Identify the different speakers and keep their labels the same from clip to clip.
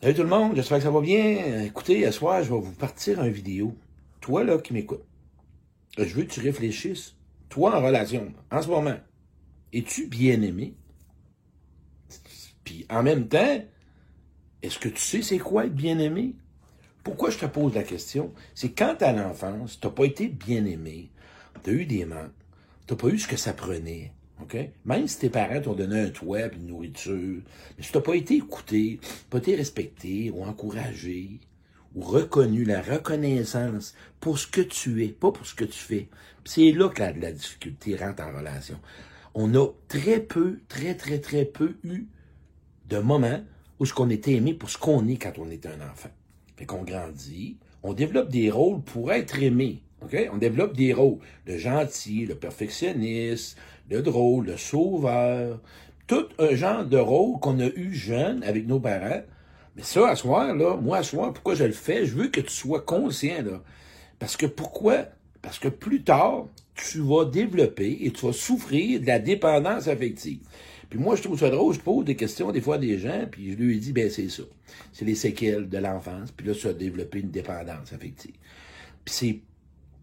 Speaker 1: Salut tout le monde, j'espère que ça va bien. Écoutez, ce soir, je vais vous partir une vidéo. Toi, là, qui m'écoutes, je veux que tu réfléchisses. Toi, en relation, en ce moment, es-tu bien aimé? Puis, en même temps, est-ce que tu sais c'est quoi être bien aimé? Pourquoi je te pose la question? C'est quand à l'enfance, t'as pas été bien aimé, t'as eu des manques, t'as pas eu ce que ça prenait, OK? Même si tes parents t'ont donné un toit et une nourriture, mais si tu n'as pas été écouté, pas été respecté ou encouragé ou reconnu, la reconnaissance pour ce que tu es, pas pour ce que tu fais. C'est là que la, la difficulté rentre en relation. On a très peu, très, très, très peu eu de moments où ce qu'on était aimé pour ce qu'on est quand on était un enfant. Fait qu'on grandit, on développe des rôles pour être aimé. OK? On développe des rôles. Le gentil, le perfectionniste, le drôle, le sauveur. Tout un genre de rôle qu'on a eu jeune avec nos parents. Mais ça, à soir, là, moi, à soir, pourquoi je le fais? Je veux que tu sois conscient, là. Parce que pourquoi? Parce que plus tard, tu vas développer et tu vas souffrir de la dépendance affective. Puis moi, je trouve ça drôle, je pose des questions des fois à des gens, puis je lui dis, ben c'est ça. C'est les séquelles de l'enfance, puis là, tu as développé une dépendance affective. Puis c'est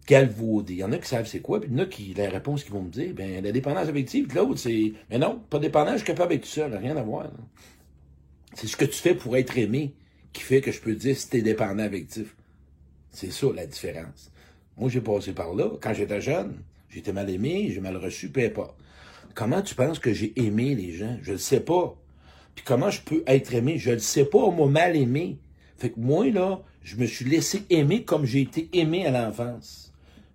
Speaker 1: galvaudé. Il y en a qui savent c'est quoi, puis il y en a qui, la réponse qu'ils vont me dire, ben, la dépendance affective, l'autre, c'est, mais non, pas dépendant, je suis capable d'être tout seul, rien à voir. C'est ce que tu fais pour être aimé qui fait que je peux dire si t'es dépendant affectif. C'est ça, la différence. Moi, j'ai passé par là. Quand j'étais jeune, j'étais mal aimé, j'ai mal reçu, peu pas. Comment tu penses que j'ai aimé les gens? Je le sais pas. Puis comment je peux être aimé? Je le sais pas, moi, mal aimé. Fait que moi, là, je me suis laissé aimer comme j'ai été aimé à l'enfance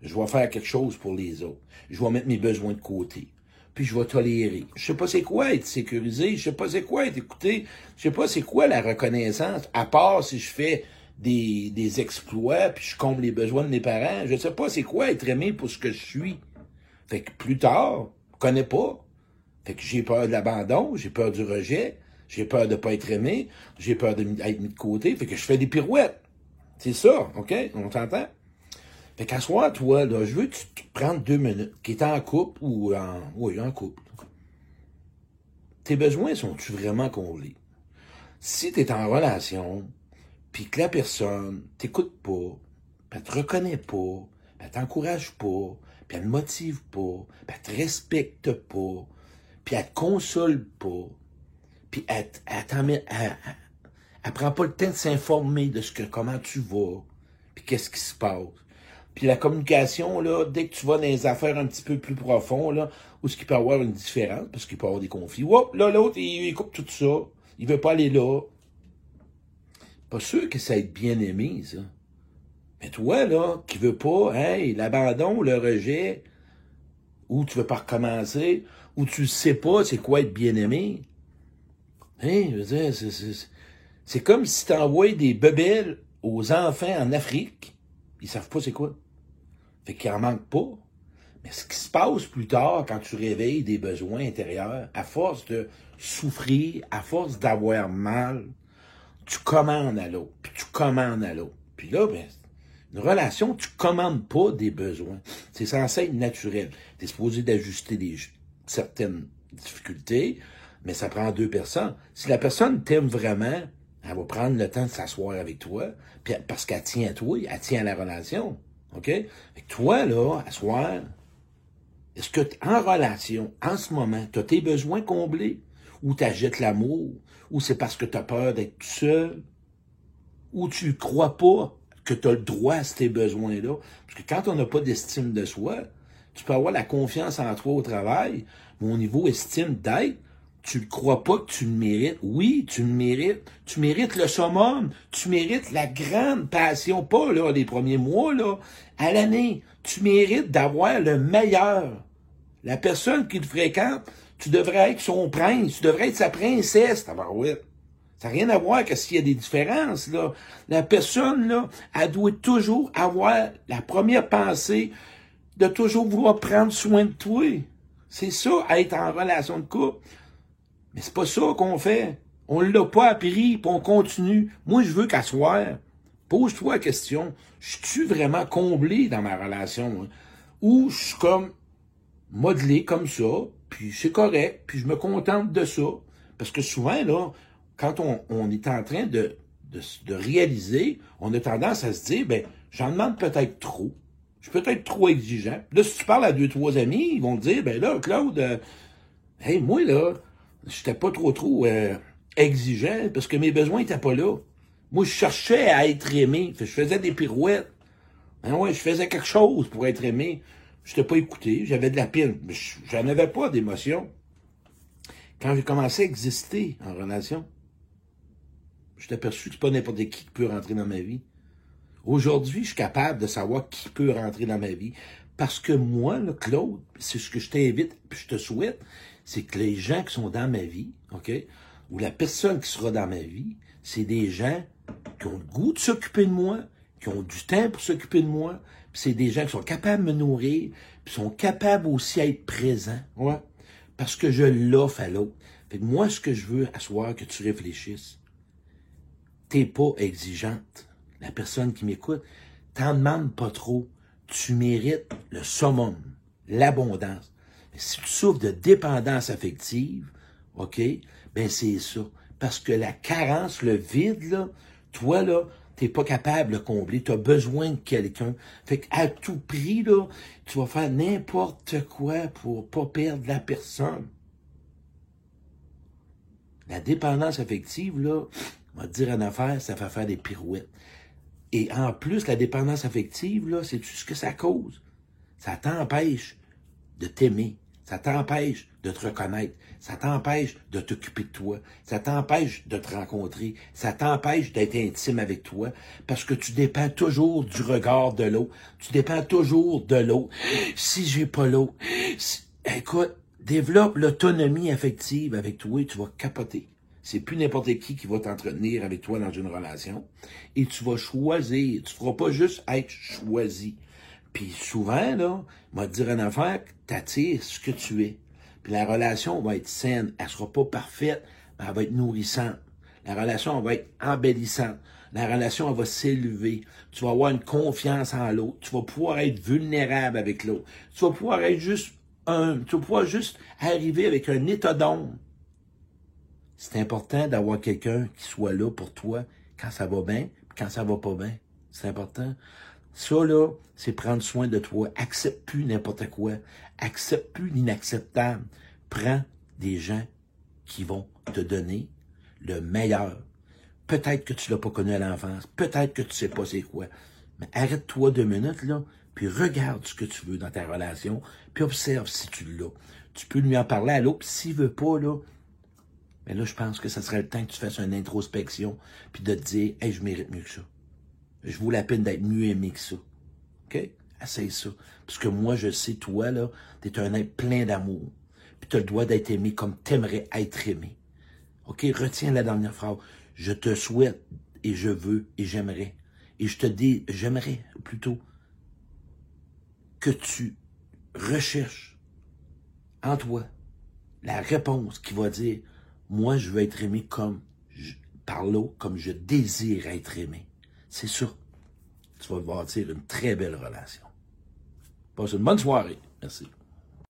Speaker 1: je vais faire quelque chose pour les autres. Je vais mettre mes besoins de côté. Puis je vais tolérer. Je sais pas c'est quoi être sécurisé, je sais pas c'est quoi être écouté, je sais pas c'est quoi la reconnaissance, à part si je fais des, des exploits, puis je comble les besoins de mes parents. Je sais pas c'est quoi être aimé pour ce que je suis. Fait que plus tard, je connais pas. Fait que j'ai peur de l'abandon, j'ai peur du rejet, j'ai peur de pas être aimé, j'ai peur d'être mis de côté, fait que je fais des pirouettes. C'est ça, OK? On s'entend? Fait qu'à soir, toi, là, je veux que tu te prennes deux minutes, qui est en couple ou en. Oui, en couple. Tes besoins sont-tu vraiment comblés? Si tu es en relation, puis que la personne t'écoute pas, puis elle te reconnaît pas, puis elle t'encourage pas, puis elle te motive pas, puis elle te respecte pas, puis elle te console pas, puis elle, elle, elle, elle, prend pas le temps de s'informer de ce que comment tu vas, puis qu'est-ce qui se passe. Puis la communication, là, dès que tu vas dans les affaires un petit peu plus profondes, là, où ce qu'il peut y avoir une différence, parce qu'il peut y avoir des conflits. Hop, là, l'autre, il, coupe tout ça. Il veut pas aller là. Pas sûr que ça être bien aimé, ça. Mais toi, là, qui veux pas, hey, l'abandon, le rejet, ou tu veux pas recommencer, ou tu sais pas c'est quoi être bien aimé. Hein, je veux dire, c'est comme si tu envoyais des bebelles aux enfants en Afrique ils savent pas c'est quoi. Fait qu'il en manque pas. Mais ce qui se passe plus tard, quand tu réveilles des besoins intérieurs, à force de souffrir, à force d'avoir mal, tu commandes à l'autre, puis tu commandes à l'autre. Puis là, ben, une relation, tu commandes pas des besoins. C'est censé être naturel. Tu supposé d'ajuster certaines difficultés, mais ça prend deux personnes. Si la personne t'aime vraiment, elle va prendre le temps de s'asseoir avec toi, puis parce qu'elle tient à toi, elle tient à la relation. OK? Toi, là, asseoir, est-ce que en relation, en ce moment, tu as tes besoins comblés? Ou tu agites l'amour? Ou c'est parce que tu as peur d'être tout seul? Ou tu crois pas que tu as le droit à ces besoins-là? Parce que quand on n'a pas d'estime de soi, tu peux avoir la confiance en toi au travail, mais au niveau estime d'être, tu ne crois pas que tu le mérites. Oui, tu le mérites. Tu mérites le summum. Tu mérites la grande passion. Pas, là, les premiers mois, là. À l'année. Tu mérites d'avoir le meilleur. La personne qui te fréquente, tu devrais être son prince. Tu devrais être sa princesse, Ça n'a rien à voir que s'il y a des différences, là. La personne, là, elle doit toujours avoir la première pensée de toujours vouloir prendre soin de toi. C'est ça, être en relation de couple. Mais c'est pas ça qu'on fait. On l'a pas appris, puis on continue. Moi, je veux qu'à soir, pose-toi la question, je suis vraiment comblé dans ma relation? Hein? Ou je suis comme modelé comme ça, puis c'est correct, puis je me contente de ça. Parce que souvent, là, quand on, est en train de de, de réaliser, on a tendance à se dire, ben, j'en demande peut-être trop. Je suis peut-être trop exigeant. Là, si tu parles à deux, trois amis, ils vont te dire, ben là, Claude, euh, hey, moi, là, j'étais pas trop, trop euh, exigeant parce que mes besoins étaient pas là. Moi, je cherchais à être aimé. Je faisais des pirouettes. Ben ouais, je faisais quelque chose pour être aimé. Je t'ai pas écouté. J'avais de la pile. Mais j'en avais pas d'émotion. Quand j'ai commencé à exister en relation, je t'ai aperçu que c'est pas n'importe qui qui peut rentrer dans ma vie. Aujourd'hui, je suis capable de savoir qui peut rentrer dans ma vie. Parce que moi, là, Claude, c'est ce que je t'invite, puis je te souhaite, c'est que les gens qui sont dans ma vie, OK, ou la personne qui sera dans ma vie, c'est des gens qui ont le goût de s'occuper de moi, qui ont du temps pour s'occuper de moi, puis c'est des gens qui sont capables de me nourrir, puis sont capables aussi d'être présents, ouais, parce que je l'offre à l'autre. Fait que moi, ce que je veux, à que tu réfléchisses, t'es pas exigeante la personne qui m'écoute, t'en demandes pas trop. Tu mérites le summum, l'abondance. Si tu souffres de dépendance affective, OK, ben c'est ça. Parce que la carence, le vide, là, toi, là, t'es pas capable de combler. Tu as besoin de quelqu'un. Fait qu'à tout prix, là, tu vas faire n'importe quoi pour pas perdre la personne. La dépendance affective, là, on va te dire une affaire, ça fait faire des pirouettes. Et en plus, la dépendance affective, là, c'est tout ce que ça cause? Ça t'empêche de t'aimer. Ça t'empêche de te reconnaître. Ça t'empêche de t'occuper de toi. Ça t'empêche de te rencontrer. Ça t'empêche d'être intime avec toi parce que tu dépends toujours du regard de l'autre. Tu dépends toujours de l'autre. Si j'ai pas l'autre, écoute, développe l'autonomie affective avec toi et tu vas capoter. C'est plus n'importe qui qui va t'entretenir avec toi dans une relation. Et tu vas choisir. Tu ne feras pas juste être choisi. Puis souvent, là, te dire une affaire, t'attires ce que tu es. Puis la relation va être saine. Elle sera pas parfaite, mais elle va être nourrissante. La relation va être embellissante. La relation elle va s'élever. Tu vas avoir une confiance en l'autre. Tu vas pouvoir être vulnérable avec l'autre. Tu vas pouvoir être juste un, tu vas pouvoir juste arriver avec un état d'ombre c'est important d'avoir quelqu'un qui soit là pour toi quand ça va bien, quand ça va pas bien. C'est important. Ça, là, c'est prendre soin de toi. Accepte plus n'importe quoi. Accepte plus l'inacceptable. Prends des gens qui vont te donner le meilleur. Peut-être que tu l'as pas connu à l'enfance. Peut-être que tu sais pas c'est quoi. Mais arrête-toi deux minutes, là, puis regarde ce que tu veux dans ta relation, puis observe si tu l'as. Tu peux lui en parler à l'autre. S'il veut pas, là, mais là, je pense que ça serait le temps que tu fasses une introspection, puis de te dire, hey, je mérite mieux que ça. Je vaux la peine d'être mieux aimé que ça. OK? Essaye ça. Parce que moi, je sais, toi, là, t'es un être plein d'amour. Puis tu as le droit d'être aimé comme t'aimerais être aimé. OK? Retiens la dernière phrase. Je te souhaite et je veux et j'aimerais. Et je te dis, j'aimerais plutôt que tu recherches en toi la réponse qui va dire moi, je veux être aimé comme, par l'autre, comme je désire être aimé. C'est ça. Tu vas bâtir une très belle relation. Passe une bonne soirée. Merci.